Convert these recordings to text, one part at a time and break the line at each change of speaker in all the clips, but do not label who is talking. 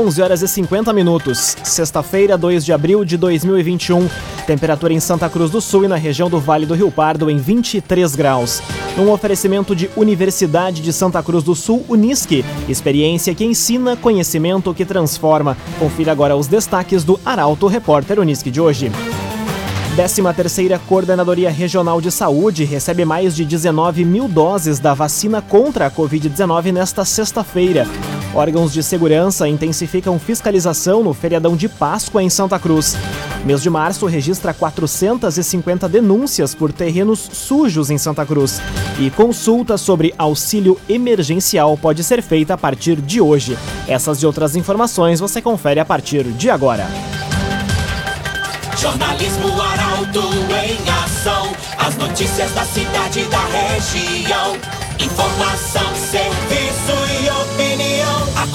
11 horas e 50 minutos, sexta-feira, 2 de abril de 2021. Temperatura em Santa Cruz do Sul e na região do Vale do Rio Pardo em 23 graus. Um oferecimento de Universidade de Santa Cruz do Sul, Unisque. Experiência que ensina, conhecimento que transforma. Confira agora os destaques do Arauto Repórter Unisque de hoje. 13ª Coordenadoria Regional de Saúde recebe mais de 19 mil doses da vacina contra a Covid-19 nesta sexta-feira. Órgãos de segurança intensificam fiscalização no feriadão de Páscoa em Santa Cruz. Mês de março registra 450 denúncias por terrenos sujos em Santa Cruz. E consulta sobre auxílio emergencial pode ser feita a partir de hoje. Essas e outras informações você confere a partir de agora.
Jornalismo Arauto em ação. As notícias da cidade e da região. Informação, serviço.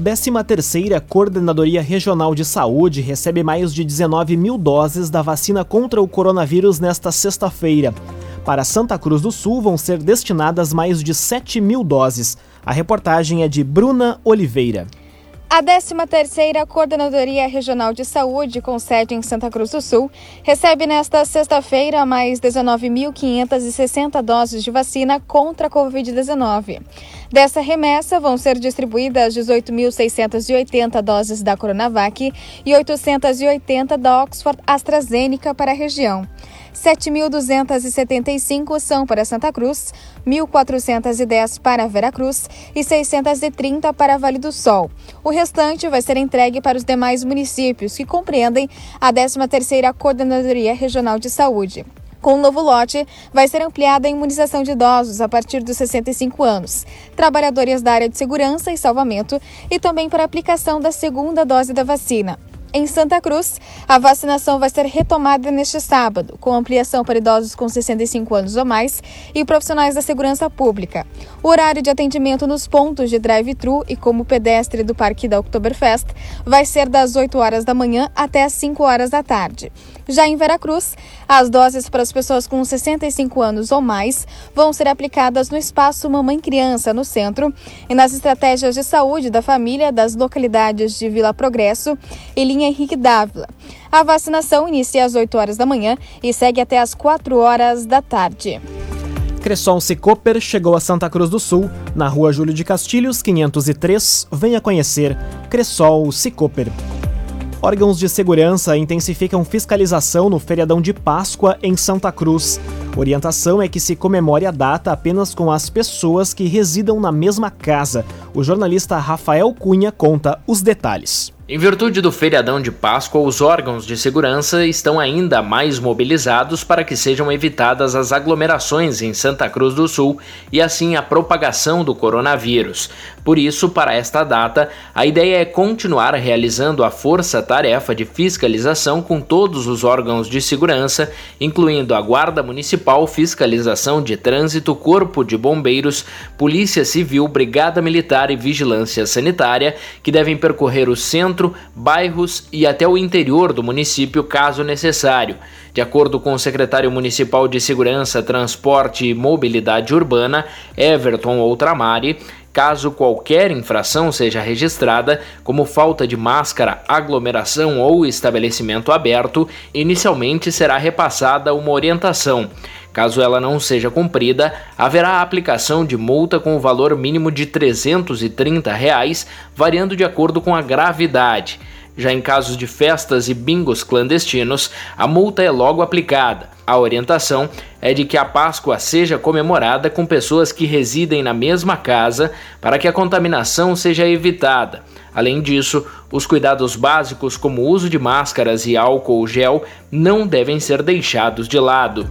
13ª Coordenadoria Regional de Saúde recebe mais de 19 mil doses da vacina contra o coronavírus nesta sexta-feira. Para Santa Cruz do Sul vão ser destinadas mais de 7 mil doses. A reportagem é de Bruna Oliveira.
A 13ª Coordenadoria Regional de Saúde, com sede em Santa Cruz do Sul, recebe nesta sexta-feira mais 19.560 doses de vacina contra a Covid-19. Dessa remessa, vão ser distribuídas 18.680 doses da Coronavac e 880 da Oxford AstraZeneca para a região. 7.275 são para Santa Cruz, 1.410 para Veracruz e 630 para Vale do Sol. O restante vai ser entregue para os demais municípios, que compreendem a 13ª Coordenadoria Regional de Saúde. Com o novo lote, vai ser ampliada a imunização de idosos a partir dos 65 anos, trabalhadores da área de segurança e salvamento e também para aplicação da segunda dose da vacina. Em Santa Cruz, a vacinação vai ser retomada neste sábado, com ampliação para idosos com 65 anos ou mais e profissionais da segurança pública. O horário de atendimento nos pontos de drive-thru e como pedestre do Parque da Oktoberfest vai ser das 8 horas da manhã até as 5 horas da tarde. Já em Veracruz, as doses para as pessoas com 65 anos ou mais vão ser aplicadas no espaço Mamãe Criança, no centro, e nas estratégias de saúde da família das localidades de Vila Progresso e Linha Henrique Dávila. A vacinação inicia às 8 horas da manhã e segue até às 4 horas da tarde.
Cresson Cicoper chegou a Santa Cruz do Sul, na rua Júlio de Castilhos, 503. Venha conhecer Cressol Cicoper. Órgãos de segurança intensificam fiscalização no feriadão de Páscoa em Santa Cruz. Orientação é que se comemore a data apenas com as pessoas que residam na mesma casa. O jornalista Rafael Cunha conta os detalhes.
Em virtude do feriadão de Páscoa, os órgãos de segurança estão ainda mais mobilizados para que sejam evitadas as aglomerações em Santa Cruz do Sul e assim a propagação do coronavírus. Por isso, para esta data, a ideia é continuar realizando a força-tarefa de fiscalização com todos os órgãos de segurança, incluindo a Guarda Municipal, Fiscalização de Trânsito, Corpo de Bombeiros, Polícia Civil, Brigada Militar e Vigilância Sanitária, que devem percorrer o centro bairros e até o interior do município, caso necessário. De acordo com o secretário municipal de Segurança, Transporte e Mobilidade Urbana, Everton Outramari, caso qualquer infração seja registrada, como falta de máscara, aglomeração ou estabelecimento aberto, inicialmente será repassada uma orientação. Caso ela não seja cumprida, haverá a aplicação de multa com o valor mínimo de 330 reais, variando de acordo com a gravidade. Já em casos de festas e bingos clandestinos, a multa é logo aplicada. A orientação é de que a Páscoa seja comemorada com pessoas que residem na mesma casa para que a contaminação seja evitada. Além disso, os cuidados básicos, como o uso de máscaras e álcool gel, não devem ser deixados de lado.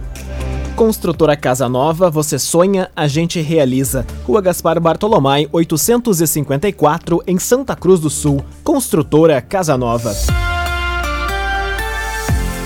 Construtora Casa Nova, você sonha, a gente realiza. Rua Gaspar Bartolomai, 854, em Santa Cruz do Sul. Construtora Casa Nova.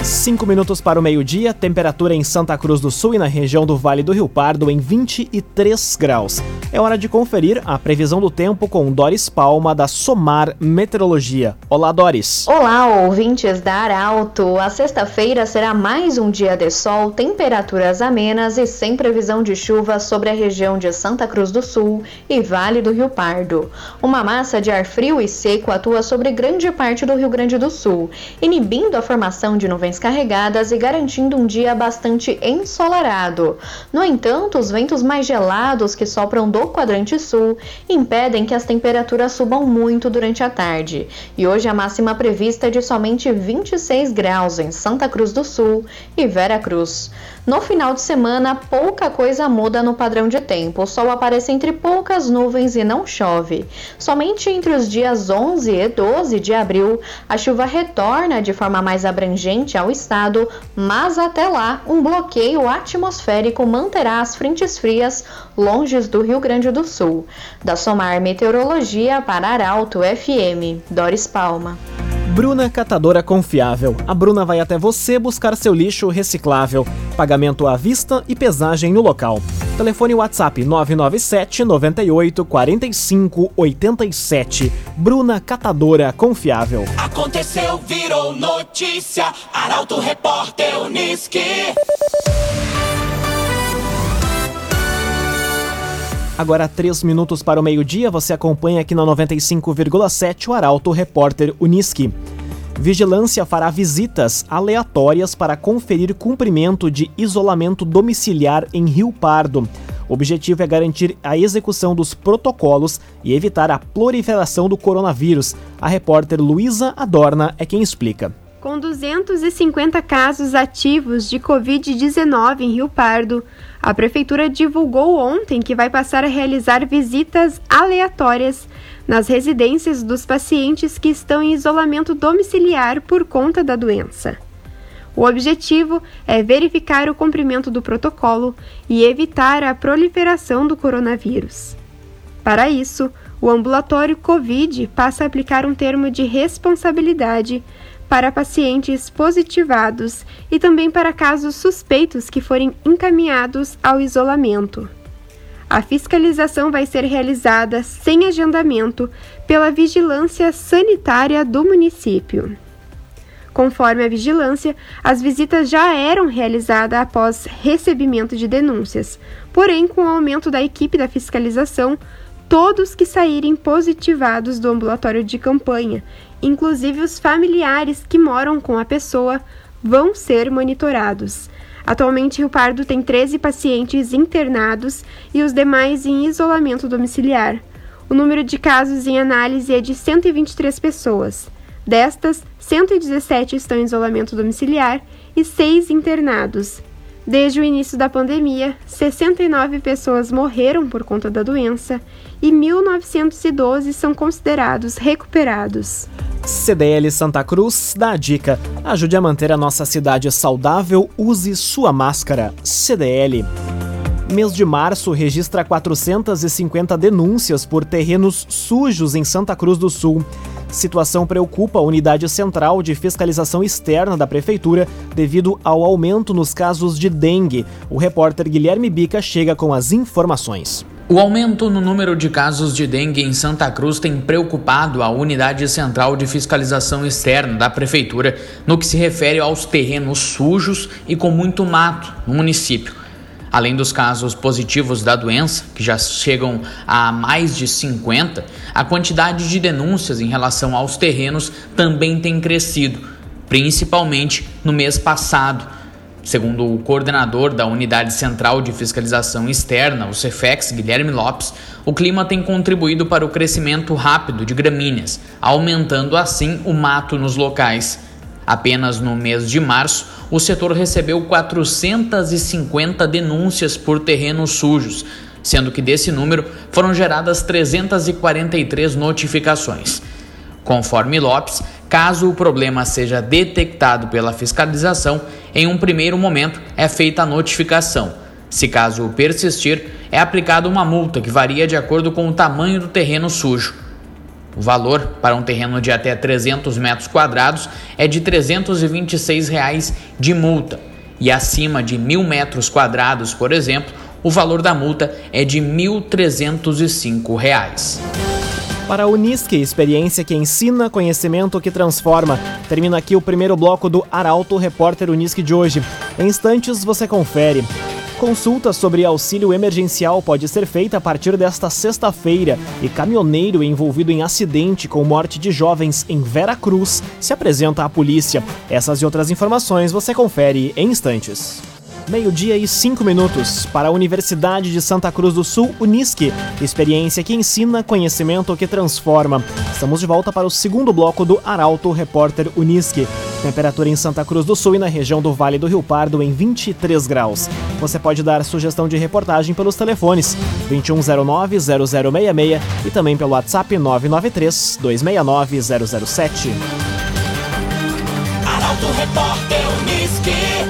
Cinco minutos para o meio-dia, temperatura em Santa Cruz do Sul e na região do Vale do Rio Pardo em 23 graus. É hora de conferir a previsão do tempo com Doris Palma, da Somar Meteorologia. Olá, Doris.
Olá, ouvintes da Arauto. A sexta-feira será mais um dia de sol, temperaturas amenas e sem previsão de chuva sobre a região de Santa Cruz do Sul e Vale do Rio Pardo. Uma massa de ar frio e seco atua sobre grande parte do Rio Grande do Sul, inibindo a formação de nuvens nuvens carregadas e garantindo um dia bastante ensolarado. No entanto, os ventos mais gelados que sopram do quadrante sul impedem que as temperaturas subam muito durante a tarde. E hoje a máxima prevista é de somente 26 graus em Santa Cruz do Sul e Vera Cruz. No final de semana, pouca coisa muda no padrão de tempo. O sol aparece entre poucas nuvens e não chove. Somente entre os dias 11 e 12 de abril, a chuva retorna de forma mais abrangente ao estado, mas até lá, um bloqueio atmosférico manterá as frentes frias longe do Rio Grande do Sul. Da Somar Meteorologia para Arauto FM, Doris Palma.
Bruna Catadora Confiável. A Bruna vai até você buscar seu lixo reciclável. Pagamento à vista e pesagem no local. Telefone WhatsApp 997 98 45 87. Bruna Catadora Confiável.
Aconteceu, virou notícia. Arauto Repórter Uniski.
Agora, três minutos para o meio-dia, você acompanha aqui na 95,7 o Arauto Repórter Uniski. Vigilância fará visitas aleatórias para conferir cumprimento de isolamento domiciliar em Rio Pardo. O objetivo é garantir a execução dos protocolos e evitar a proliferação do coronavírus. A repórter Luísa Adorna é quem explica.
Com 250 casos ativos de Covid-19 em Rio Pardo, a Prefeitura divulgou ontem que vai passar a realizar visitas aleatórias nas residências dos pacientes que estão em isolamento domiciliar por conta da doença. O objetivo é verificar o cumprimento do protocolo e evitar a proliferação do coronavírus. Para isso, o ambulatório Covid passa a aplicar um termo de responsabilidade para pacientes positivados e também para casos suspeitos que forem encaminhados ao isolamento. A fiscalização vai ser realizada sem agendamento pela Vigilância Sanitária do município. Conforme a vigilância, as visitas já eram realizadas após recebimento de denúncias, porém, com o aumento da equipe da fiscalização, todos que saírem positivados do ambulatório de campanha inclusive os familiares que moram com a pessoa, vão ser monitorados. Atualmente, Rio Pardo tem 13 pacientes internados e os demais em isolamento domiciliar. O número de casos em análise é de 123 pessoas. Destas, 117 estão em isolamento domiciliar e 6 internados. Desde o início da pandemia, 69 pessoas morreram por conta da doença e 1.912 são considerados recuperados.
CDL Santa Cruz dá a dica: ajude a manter a nossa cidade saudável, use sua máscara. CDL. Mês de março registra 450 denúncias por terrenos sujos em Santa Cruz do Sul. Situação preocupa a Unidade Central de Fiscalização Externa da Prefeitura devido ao aumento nos casos de dengue. O repórter Guilherme Bica chega com as informações.
O aumento no número de casos de dengue em Santa Cruz tem preocupado a Unidade Central de Fiscalização Externa da Prefeitura no que se refere aos terrenos sujos e com muito mato no município. Além dos casos positivos da doença, que já chegam a mais de 50, a quantidade de denúncias em relação aos terrenos também tem crescido, principalmente no mês passado. Segundo o coordenador da Unidade Central de Fiscalização Externa, o Cefex, Guilherme Lopes, o clima tem contribuído para o crescimento rápido de gramíneas, aumentando assim o mato nos locais. Apenas no mês de março, o setor recebeu 450 denúncias por terrenos sujos, sendo que desse número foram geradas 343 notificações. Conforme Lopes, caso o problema seja detectado pela fiscalização, em um primeiro momento é feita a notificação. Se caso persistir, é aplicada uma multa que varia de acordo com o tamanho do terreno sujo.
O valor para um terreno de até 300 metros quadrados é de 326 reais de multa e acima de mil metros quadrados, por exemplo, o valor da multa é de R$ 1.305.
Para a Unisque, experiência que ensina, conhecimento que transforma. Termina aqui o primeiro bloco do Arauto Repórter Unisque de hoje. Em instantes você confere. Consulta sobre auxílio emergencial pode ser feita a partir desta sexta-feira e caminhoneiro envolvido em acidente com morte de jovens em Vera Cruz se apresenta à polícia. Essas e outras informações você confere em instantes. Meio-dia e cinco minutos para a Universidade de Santa Cruz do Sul, Unisque. Experiência que ensina, conhecimento que transforma. Estamos de volta para o segundo bloco do Arauto Repórter Unisque. Temperatura em Santa Cruz do Sul e na região do Vale do Rio Pardo em 23 graus. Você pode dar sugestão de reportagem pelos telefones 2109-0066 e também pelo WhatsApp 993-269-007.
Arauto Repórter Unisque.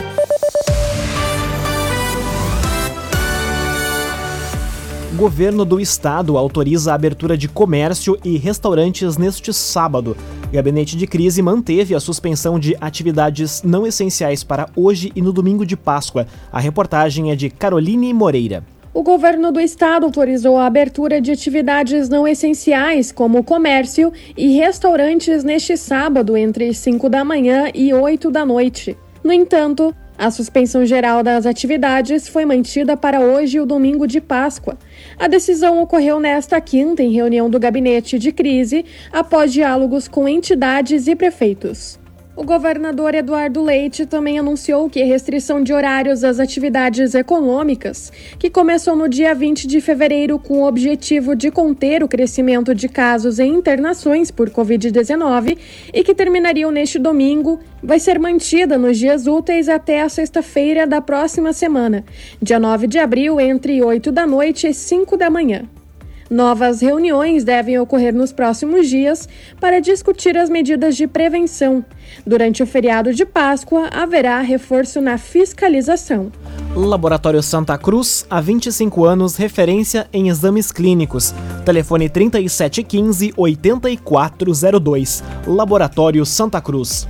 Governo do Estado autoriza a abertura de comércio e restaurantes neste sábado. O gabinete de crise manteve a suspensão de atividades não essenciais para hoje e no domingo de Páscoa. A reportagem é de Caroline Moreira.
O governo do estado autorizou a abertura de atividades não essenciais, como comércio e restaurantes, neste sábado, entre 5 da manhã e 8 da noite. No entanto, a suspensão geral das atividades foi mantida para hoje e o domingo de Páscoa. A decisão ocorreu nesta quinta em reunião do gabinete de crise, após diálogos com entidades e prefeitos. O governador Eduardo Leite também anunciou que a restrição de horários às atividades econômicas, que começou no dia 20 de fevereiro com o objetivo de conter o crescimento de casos e internações por Covid-19 e que terminariam neste domingo, vai ser mantida nos dias úteis até a sexta-feira da próxima semana, dia 9 de abril, entre 8 da noite e 5 da manhã. Novas reuniões devem ocorrer nos próximos dias para discutir as medidas de prevenção. Durante o feriado de Páscoa, haverá reforço na fiscalização.
Laboratório Santa Cruz, há 25 anos, referência em exames clínicos. Telefone 3715-8402. Laboratório Santa Cruz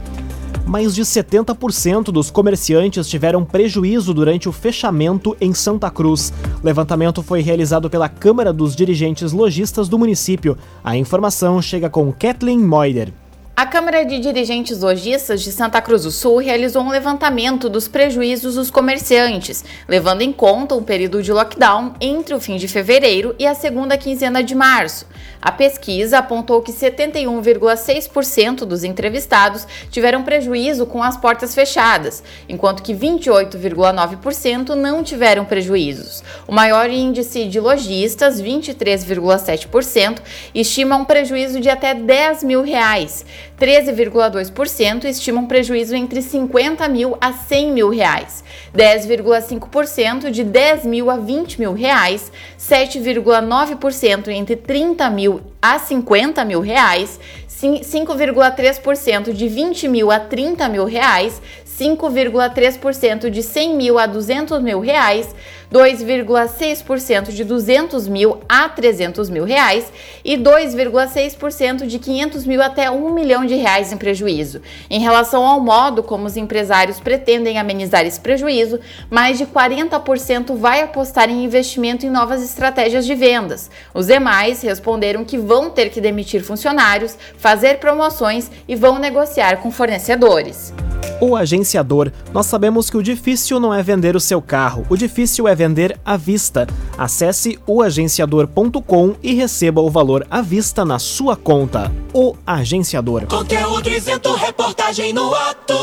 mais de 70% dos comerciantes tiveram prejuízo durante o fechamento em Santa Cruz. O levantamento foi realizado pela Câmara dos Dirigentes Logistas do município. A informação chega com Kathleen Moider.
A Câmara de Dirigentes Lojistas de Santa Cruz do Sul realizou um levantamento dos prejuízos dos comerciantes, levando em conta o período de lockdown entre o fim de fevereiro e a segunda quinzena de março. A pesquisa apontou que 71,6% dos entrevistados tiveram prejuízo com as portas fechadas, enquanto que 28,9% não tiveram prejuízos. O maior índice de lojistas, 23,7%, estima um prejuízo de até 10 mil reais. 13,2% estimam prejuízo entre 50 mil a 100 mil reais, 10,5% de 10 mil a 20 mil reais, 7,9% entre 30 mil a 50 mil reais, 5,3% de 20 mil a 30 mil reais, 5,3% de 100 mil a 200 mil reais, 2,6% de 200 mil a 300 mil reais e 2,6% de 500 mil até 1 milhão de reais em prejuízo. Em relação ao modo como os empresários pretendem amenizar esse prejuízo, mais de 40% vai apostar em investimento em novas estratégias de vendas. Os demais responderam que vão ter que demitir funcionários, fazer promoções e vão negociar com fornecedores.
O agenciador, nós sabemos que o difícil não é vender o seu carro, o difícil é vender à vista. Acesse oagenciador.com e receba o valor à vista na sua conta. O Agenciador.
Conteúdo isento, reportagem no ato.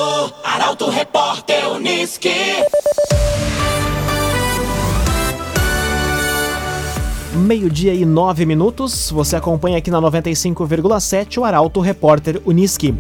Arauto Repórter Unisque.
Meio-dia e nove minutos. Você acompanha aqui na 95,7 o Arauto Repórter Unisque.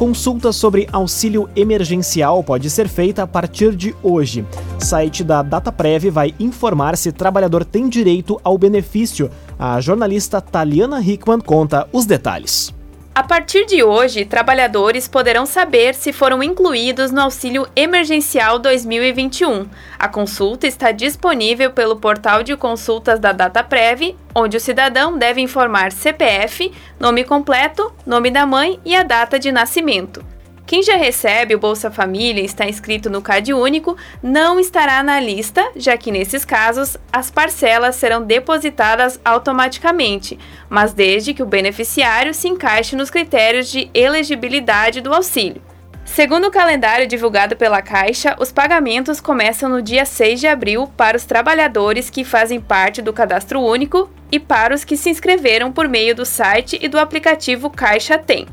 Consulta sobre auxílio emergencial pode ser feita a partir de hoje. Site da DataPrev vai informar se trabalhador tem direito ao benefício. A jornalista Taliana Hickman conta os detalhes.
A partir de hoje, trabalhadores poderão saber se foram incluídos no Auxílio Emergencial 2021. A consulta está disponível pelo portal de consultas da DataPrev, onde o cidadão deve informar CPF, nome completo, nome da mãe e a data de nascimento. Quem já recebe o Bolsa Família e está inscrito no CAD Único não estará na lista, já que nesses casos as parcelas serão depositadas automaticamente, mas desde que o beneficiário se encaixe nos critérios de elegibilidade do auxílio. Segundo o calendário divulgado pela Caixa, os pagamentos começam no dia 6 de abril para os trabalhadores que fazem parte do Cadastro Único e para os que se inscreveram por meio do site e do aplicativo Caixa Tem.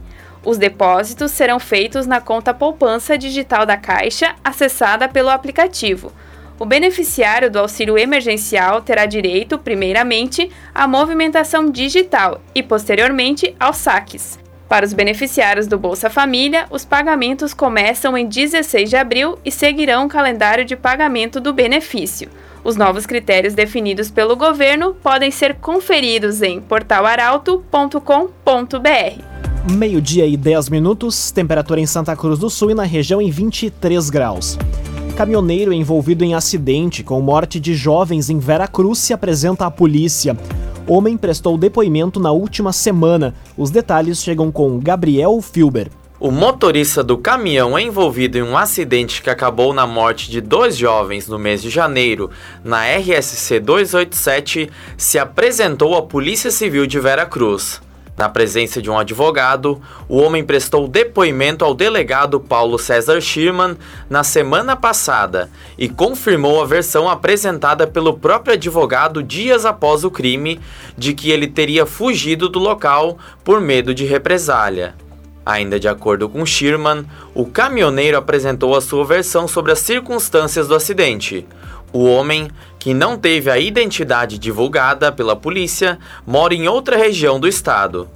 Os depósitos serão feitos na conta poupança digital da Caixa, acessada pelo aplicativo. O beneficiário do auxílio emergencial terá direito, primeiramente, à movimentação digital e, posteriormente, aos saques. Para os beneficiários do Bolsa Família, os pagamentos começam em 16 de abril e seguirão o calendário de pagamento do benefício. Os novos critérios definidos pelo governo podem ser conferidos em portalaralto.com.br
meio-dia e 10 minutos, temperatura em Santa Cruz do Sul e na região em 23 graus. Caminhoneiro envolvido em acidente com morte de jovens em Vera Cruz se apresenta à polícia. Homem prestou depoimento na última semana. Os detalhes chegam com Gabriel Filber.
O motorista do caminhão envolvido em um acidente que acabou na morte de dois jovens no mês de janeiro, na RSC 287, se apresentou à Polícia Civil de Vera Cruz. Na presença de um advogado, o homem prestou depoimento ao delegado Paulo César Schirman na semana passada e confirmou a versão apresentada pelo próprio advogado dias após o crime de que ele teria fugido do local por medo de represália. Ainda de acordo com Schirman, o caminhoneiro apresentou a sua versão sobre as circunstâncias do acidente. O homem, que não teve a identidade divulgada pela polícia, mora em outra região do estado.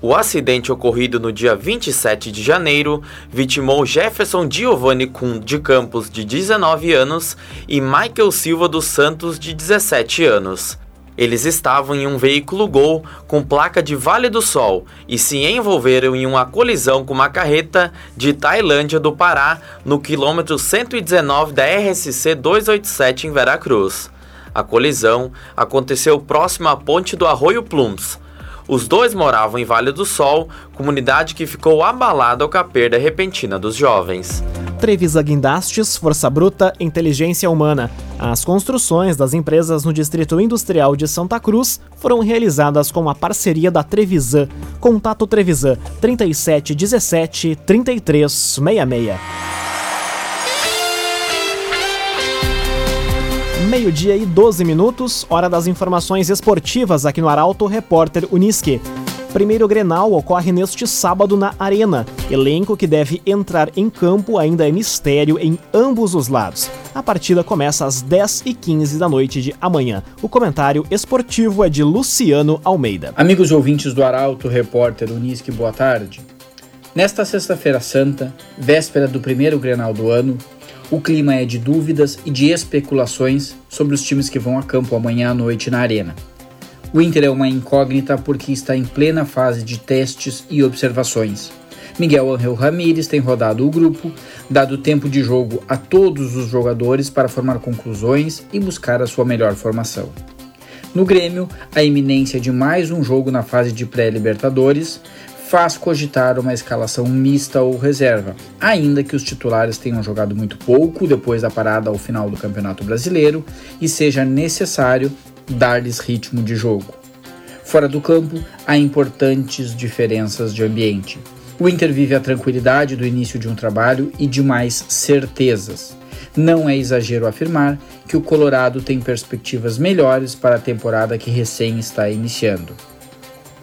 O acidente ocorrido no dia 27 de janeiro vitimou Jefferson Giovanni Kuhn de Campos, de 19 anos, e Michael Silva dos Santos, de 17 anos. Eles estavam em um veículo Gol com placa de Vale do Sol e se envolveram em uma colisão com uma carreta de Tailândia do Pará no quilômetro 119 da RSC 287 em Veracruz. A colisão aconteceu próximo à ponte do Arroio Plums. Os dois moravam em Vale do Sol, comunidade que ficou abalada com a perda repentina dos jovens.
Trevisa Guindastes, Força Bruta, Inteligência Humana. As construções das empresas no Distrito Industrial de Santa Cruz foram realizadas com a parceria da Trevisan. Contato Trevisan 3717 3366. Meio-dia e 12 minutos, hora das informações esportivas aqui no Arauto Repórter Unisque. Primeiro Grenal ocorre neste sábado na Arena. Elenco que deve entrar em campo ainda é mistério em ambos os lados. A partida começa às 10h15 da noite de amanhã. O comentário esportivo é de Luciano Almeida.
Amigos ouvintes do Arauto, repórter Unisque, boa tarde. Nesta sexta-feira santa, véspera do primeiro Grenal do ano, o clima é de dúvidas e de especulações sobre os times que vão a campo amanhã à noite na Arena. O Inter é uma incógnita porque está em plena fase de testes e observações. Miguel Angel Ramírez tem rodado o grupo, dado tempo de jogo a todos os jogadores para formar conclusões e buscar a sua melhor formação. No Grêmio, a iminência de mais um jogo na fase de pré-Libertadores faz cogitar uma escalação mista ou reserva, ainda que os titulares tenham jogado muito pouco depois da parada ao final do Campeonato Brasileiro e seja necessário dar-lhes ritmo de jogo. Fora do campo, há importantes diferenças de ambiente. O Inter vive a tranquilidade do início de um trabalho e de mais certezas. Não é exagero afirmar que o Colorado tem perspectivas melhores para a temporada que recém está iniciando.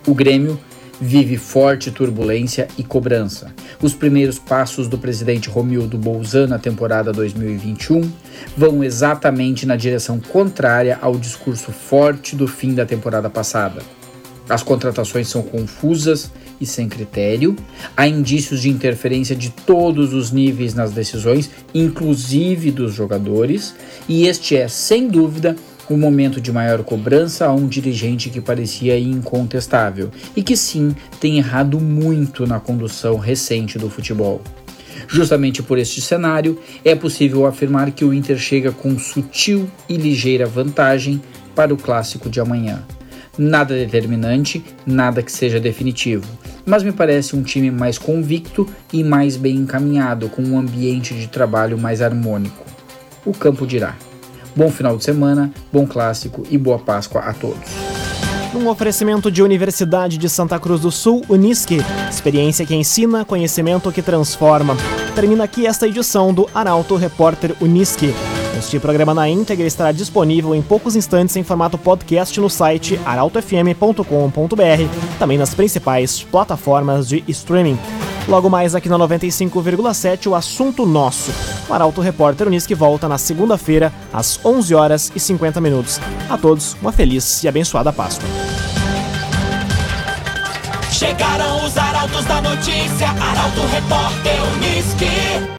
O Grêmio vive forte turbulência e cobrança. Os primeiros passos do presidente Romildo Bolzan na temporada 2021 vão exatamente na direção contrária ao discurso forte do fim da temporada passada. As contratações são confusas e sem critério, há indícios de interferência de todos os níveis nas decisões, inclusive dos jogadores, e este é, sem dúvida, o momento de maior cobrança a um dirigente que parecia incontestável e que sim tem errado muito na condução recente do futebol. Justamente por este cenário, é possível afirmar que o Inter chega com sutil e ligeira vantagem para o clássico de amanhã. Nada determinante, nada que seja definitivo, mas me parece um time mais convicto e mais bem encaminhado, com um ambiente de trabalho mais harmônico. O campo dirá. Bom final de semana, bom clássico e boa Páscoa a todos.
Um oferecimento de Universidade de Santa Cruz do Sul, Unisque. Experiência que ensina, conhecimento que transforma. Termina aqui esta edição do Arauto Repórter Unisque. Este programa na íntegra estará disponível em poucos instantes em formato podcast no site arautofm.com.br, também nas principais plataformas de streaming. Logo mais aqui na 95,7 o assunto nosso. O Arauto Repórter Unisque volta na segunda-feira às 11 horas e 50 minutos. A todos uma feliz e abençoada Páscoa.
Chegaram os arautos da notícia, Arauto Repórter Unisque.